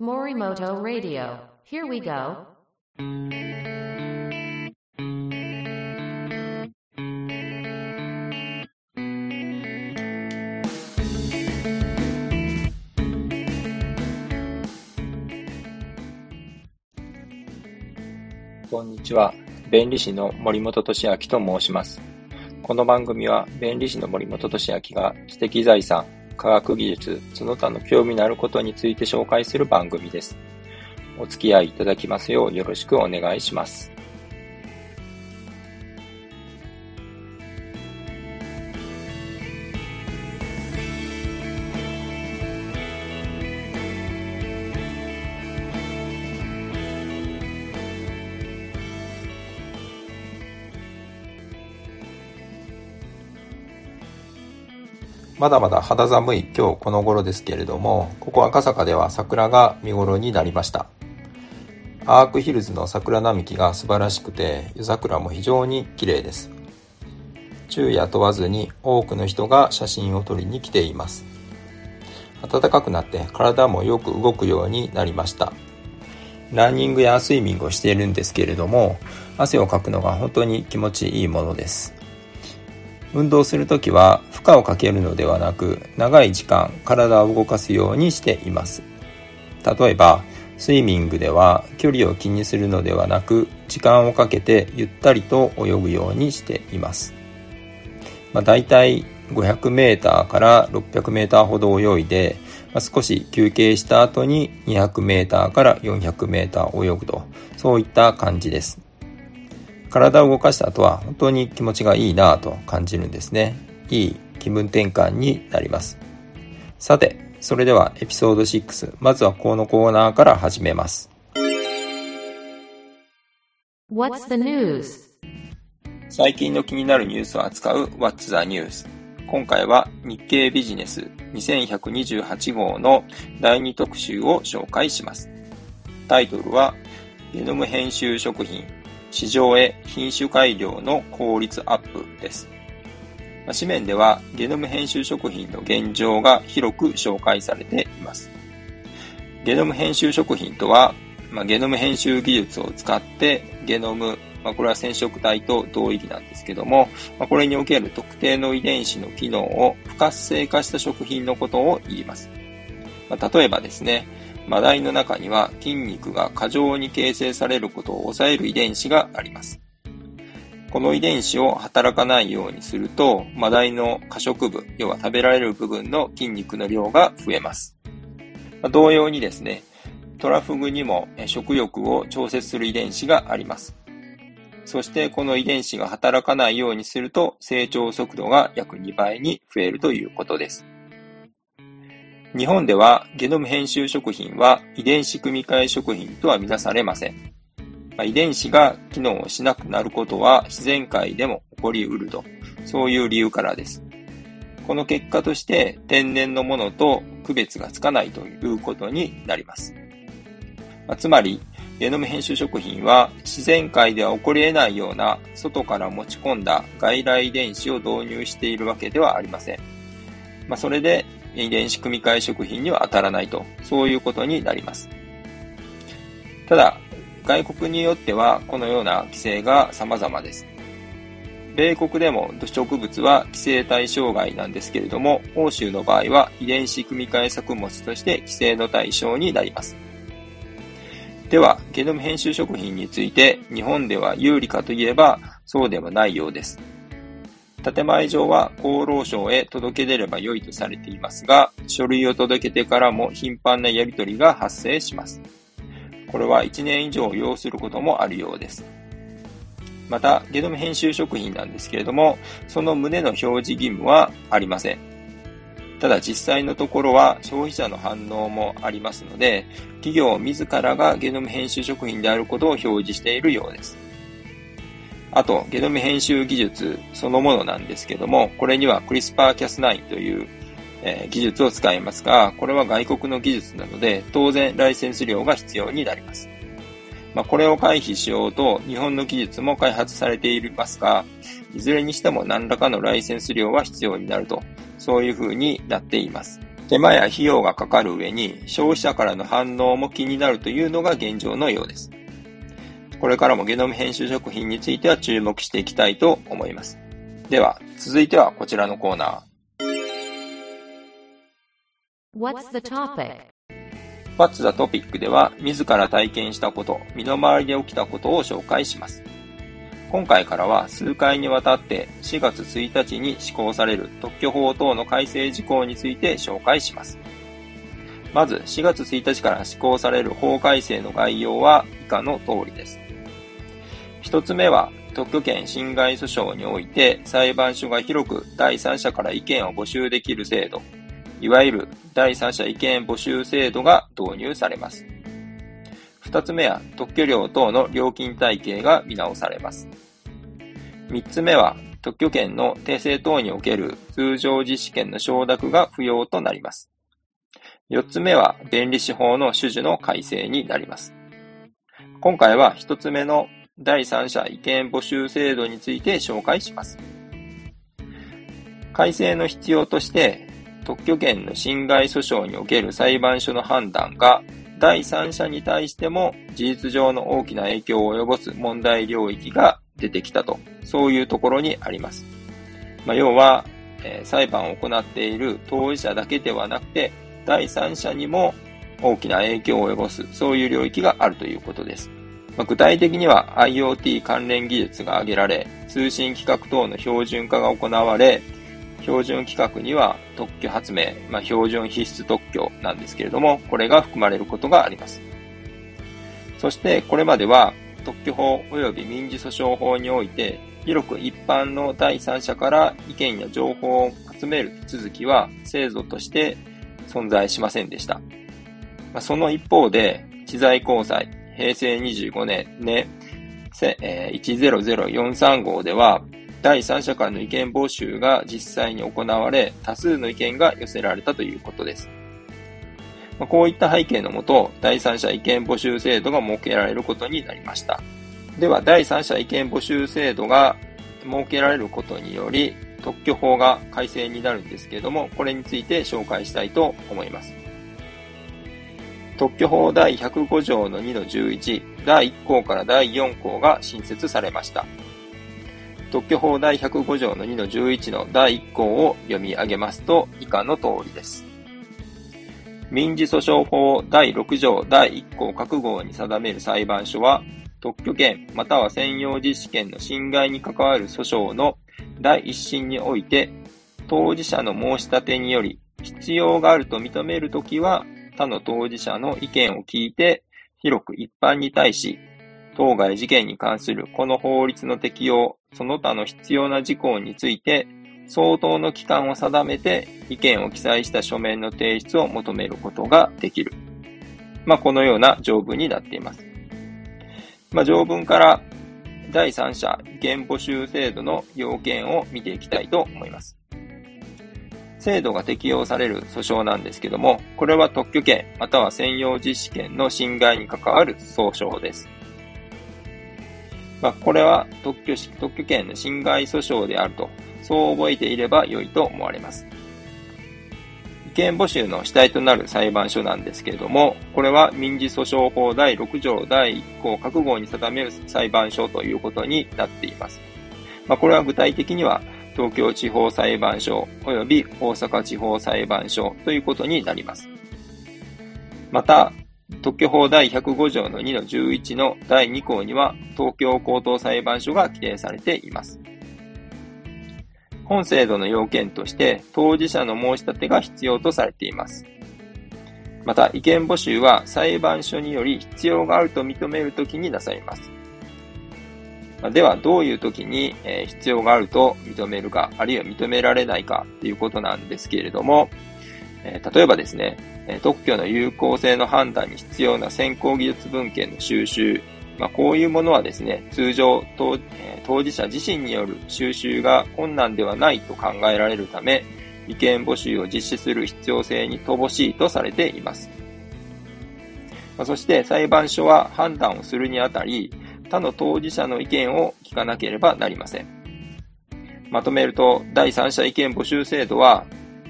Morimoto Radio. Here we go. こんにちは。弁理士の森本俊明と申します。この番組は弁理士の森本俊明が知的財産、科学技術、その他の興味のあることについて紹介する番組です。お付き合いいただきますようよろしくお願いします。まだまだ肌寒い今日この頃ですけれども、ここ赤坂では桜が見頃になりました。アークヒルズの桜並木が素晴らしくて、夜桜も非常に綺麗です。昼夜問わずに多くの人が写真を撮りに来ています。暖かくなって体もよく動くようになりました。ランニングやスイミングをしているんですけれども、汗をかくのが本当に気持ちいいものです。運動するときは負荷をかけるのではなく長い時間体を動かすようにしています。例えばスイミングでは距離を気にするのではなく時間をかけてゆったりと泳ぐようにしています、まあ、大体 500m から 600m ほど泳いで、まあ、少し休憩した後に 200m から 400m 泳ぐとそういった感じです。体を動かした後は本当に気持ちがいいなぁと感じるんですね。いい気分転換になります。さて、それではエピソード6、まずはこのコーナーから始めます。What's the news? 最近の気になるニュースを扱う What's the News? 今回は日経ビジネス2128号の第2特集を紹介します。タイトルはゲノム編集食品市場へ品種改良の効率アップです。紙面ではゲノム編集食品の現状が広く紹介されています。ゲノム編集食品とは、まあ、ゲノム編集技術を使ってゲノム、まあ、これは染色体と同意義なんですけども、まあ、これにおける特定の遺伝子の機能を不活性化した食品のことを言います。ま、例えばですね、マダイの中には筋肉が過剰に形成されることを抑える遺伝子があります。この遺伝子を働かないようにすると、マダイの可食部、要は食べられる部分の筋肉の量が増えます。同様にですね、トラフグにも食欲を調節する遺伝子があります。そしてこの遺伝子が働かないようにすると成長速度が約2倍に増えるということです。日本ではゲノム編集食品は遺伝子組み換え食品とは見なされません。まあ、遺伝子が機能しなくなることは自然界でも起こりうると、そういう理由からです。この結果として天然のものと区別がつかないということになります。まあ、つまり、ゲノム編集食品は自然界では起こり得ないような外から持ち込んだ外来遺伝子を導入しているわけではありません。まあ、それで遺伝子組み換え食品には当たらないと、そういうことになります。ただ、外国によってはこのような規制が様々です。米国でも植物は規制対象外なんですけれども、欧州の場合は遺伝子組み換え作物として規制の対象になります。では、ゲノム編集食品について日本では有利かといえばそうではないようです。建前上は厚労省へ届け出れば良いとされていますが、書類を届けてからも頻繁なやり取りが発生します。これは1年以上要することもあるようです。また、ゲノム編集食品なんですけれども、その旨の表示義務はありません。ただ実際のところは消費者の反応もありますので、企業自らがゲノム編集食品であることを表示しているようです。あと、ゲノム編集技術そのものなんですけども、これには CRISPR-Cas9 という、えー技術を使いますが、これは外国の技術なので、当然ライセンス料が必要になります。まあ、これを回避しようと、日本の技術も開発されていますが、いずれにしても何らかのライセンス料は必要になると、そういう風になっています。手間や費用がかかる上に消費者からの反応も気になるというのが現状のようです。これからもゲノム編集食品については注目していきたいと思います。では、続いてはこちらのコーナー。What's the topic? What's the topic では、自ら体験したこと、身の回りで起きたことを紹介します。今回からは数回にわたって4月1日に施行される特許法等の改正事項について紹介します。まず4月1日から施行される法改正の概要は以下の通りです。一つ目は特許権侵害訴訟において裁判所が広く第三者から意見を募集できる制度、いわゆる第三者意見募集制度が導入されます。二つ目は特許料等の料金体系が見直されます。三つ目は特許権の訂正等における通常実施権の承諾が不要となります。四つ目は弁理士法の種々の改正になります。今回は一つ目の第三者意見募集制度について紹介します。改正の必要として、特許権の侵害訴訟における裁判所の判断が第三者に対しても事実上の大きな影響を及ぼす問題領域が出てきたと、そういうところにあります。まあ、要は、えー、裁判を行っている当事者だけではなくて、第三者にも大きな影響を及ぼす、そういう領域があるということです。まあ、具体的には IoT 関連技術が挙げられ、通信規格等の標準化が行われ、標準規格には特許発明、まあ、標準必須特許なんですけれども、これが含まれることがあります。そしてこれまでは特許法及び民事訴訟法において、広く一般の第三者から意見や情報を集める手続きは制度として存在しませんでした。まあ、その一方で、知財高裁平成25年ね、10043号では、第三者間の意見募集が実際に行われ、多数の意見が寄せられたということです。まこういった背景のもと、第三者意見募集制度が設けられることになりました。では、第三者意見募集制度が設けられることにより、特許法が改正になるんですけれども、これについて紹介したいと思います。特許法第105条の2の11、第1項から第4項が新設されました。特許法第105条の2の11の第1項を読み上げますと以下の通りです。民事訴訟法第6条第1項各号に定める裁判所は、特許権または専用実施権の侵害に関わる訴訟の第一審において、当事者の申し立てにより必要があると認めるときは、他の当事者の意見を聞いて、広く一般に対し、当該事件に関するこの法律の適用、その他の必要な事項について、相当の期間を定めて意見を記載した書面の提出を求めることができる。まあ、このような条文になっています。まあ、条文から第三者意見募集制度の要件を見ていきたいと思います。制度が適用される訴訟なんですけども、これは特許権または専用実施権の侵害に関わる訴訟です。まあ、これは特許特許権の侵害訴訟であると、そう覚えていれば良いと思われます。意見募集の主体となる裁判所なんですけれども、これは民事訴訟法第6条第1項各号に定める裁判所ということになっています。まあ、これは具体的には東京地方裁判所及び大阪地方裁判所ということになります。また、特許法第105条の2の11の第2項には東京高等裁判所が規定されています。本制度の要件として当事者の申し立てが必要とされています。また、意見募集は裁判所により必要があると認めるときになされます。までは、どういう時に、え必要があると認めるか、あるいは認められないかということなんですけれども、え例えばですね、特許の有効性の判断に必要な先行技術文献の収集、まあ、こういうものはですね、通常当、当事者自身による収集が困難ではないと考えられるため、意見募集を実施する必要性に乏しいとされています。まあ、そして裁判所は判断をするにあたり、他の当事者の意見を聞かなければなりません。まとめると、第三者意見募集制度は、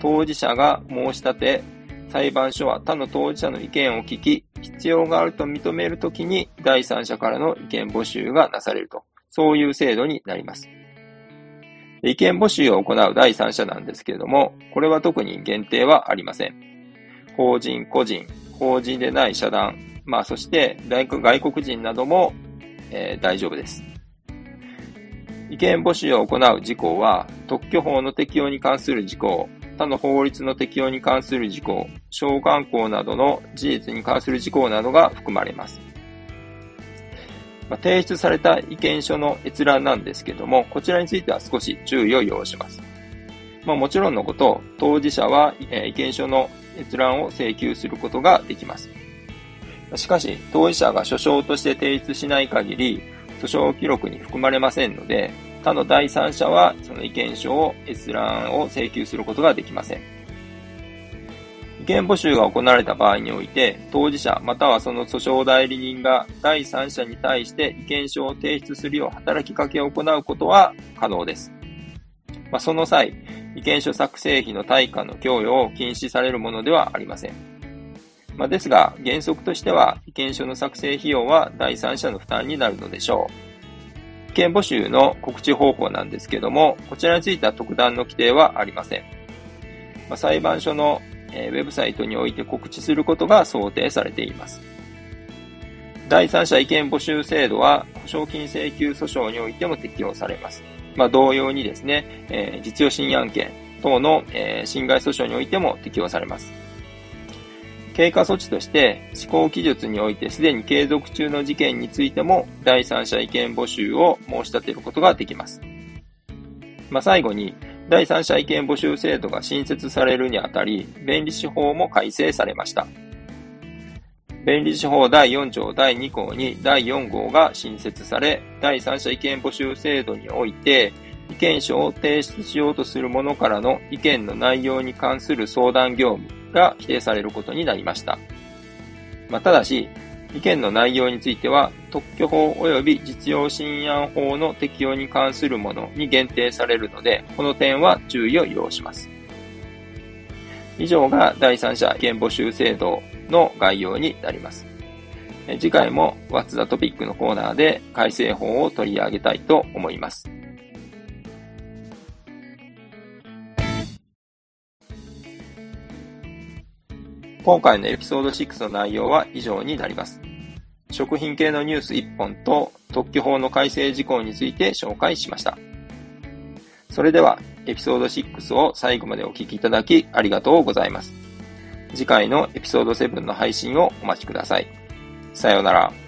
当事者が申し立て、裁判所は他の当事者の意見を聞き、必要があると認めるときに第三者からの意見募集がなされると、そういう制度になります。意見募集を行う第三者なんですけれども、これは特に限定はありません。法人、個人、法人でない社団、まあそして外国人なども、えー、大丈夫です。意見募集を行う事項は、特許法の適用に関する事項、他の法律の適用に関する事項、召喚校などの事実に関する事項などが含まれます。まあ、提出された意見書の閲覧なんですけども、こちらについては少し注意を要します。まあ、もちろんのこと、当事者は、え意見書の閲覧を請求することができます。しかし、当事者が書証として提出しない限り、訴訟記録に含まれませんので、他の第三者はその意見書を閲覧を請求することができません。意見募集が行われた場合において、当事者またはその訴訟代理人が第三者に対して意見書を提出するよう働きかけを行うことは可能です。まあ、その際、意見書作成費の対価の供与を禁止されるものではありません。まあ、ですが、原則としては、意見書の作成費用は第三者の負担になるのでしょう。意見募集の告知方法なんですけども、こちらについては特段の規定はありません。まあ、裁判所の、え、ウェブサイトにおいて告知することが想定されています。第三者意見募集制度は、保証金請求訴訟においても適用されます。まあ、同様にですね、えー、実用審案権等の、えー、侵害訴訟においても適用されます。経過措置として、施行記述においてすでに継続中の事件についても、第三者意見募集を申し立てることができます。まあ、最後に、第三者意見募集制度が新設されるにあたり、弁理士法も改正されました。弁理士法第4条第2項に第4号が新設され、第三者意見募集制度において、意見書を提出しようとする者からの意見の内容に関する相談業務が規定されることになりました。まあ、ただし、意見の内容については、特許法及び実用新案法の適用に関するものに限定されるので、この点は注意を要します。以上が第三者意見募集制度の概要になります。次回も What's the Topic のコーナーで改正法を取り上げたいと思います。今回のエピソード6の内容は以上になります。食品系のニュース1本と特許法の改正事項について紹介しました。それでは、エピソード6を最後までお聞きいただきありがとうございます。次回のエピソード7の配信をお待ちください。さようなら。